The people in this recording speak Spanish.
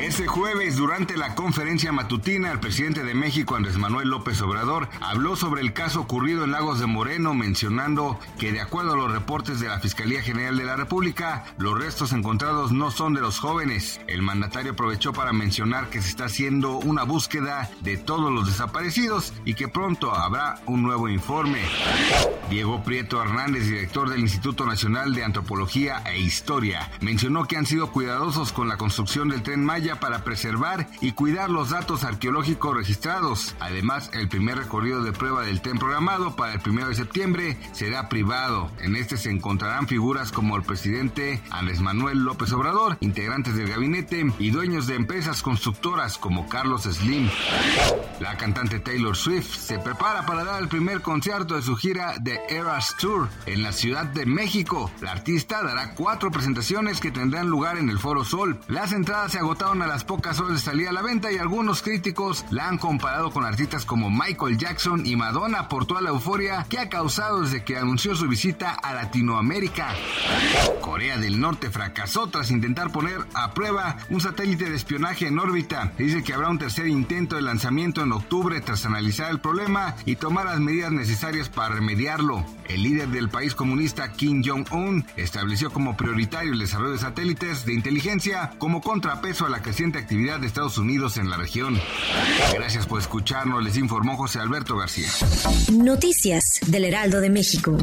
Este jueves, durante la conferencia matutina, el presidente de México, Andrés Manuel López Obrador, habló sobre el caso ocurrido en Lagos de Moreno, mencionando que de acuerdo a los reportes de la Fiscalía General de la República, los restos encontrados no son de los jóvenes. El mandatario aprovechó para mencionar que se está haciendo una búsqueda de todos los desaparecidos y que pronto habrá un nuevo informe. Diego Prieto Hernández, director del Instituto Nacional de Antropología e Historia, mencionó que han sido cuidadosos con la construcción del tren Maya para preservar y cuidar los datos arqueológicos registrados. Además, el primer recorrido de prueba del tren programado para el 1 de septiembre será privado. En este se encontrarán figuras como el presidente Andrés Manuel López Obrador, integrantes del gabinete y dueños de empresas constructoras como Carlos Slim. La cantante Taylor Swift se prepara para dar el primer concierto de su gira de Eras Tour en la Ciudad de México. La artista dará cuatro presentaciones que tendrán lugar en el Foro Sol. Las entradas se agotaron a las pocas horas de salir a la venta y algunos críticos la han comparado con artistas como Michael Jackson y Madonna por toda la euforia que ha causado desde que anunció su visita a Latinoamérica. Corea del Norte fracasó tras intentar poner a prueba un satélite de espionaje en órbita. Dice que habrá un tercer intento de lanzamiento en octubre tras analizar el problema y tomar las medidas necesarias para remediarlo. El líder del país comunista Kim Jong-un estableció como prioritario el desarrollo de satélites de inteligencia como contrapeso a la creciente actividad de Estados Unidos en la región. Gracias por escucharnos, les informó José Alberto García. Noticias del Heraldo de México.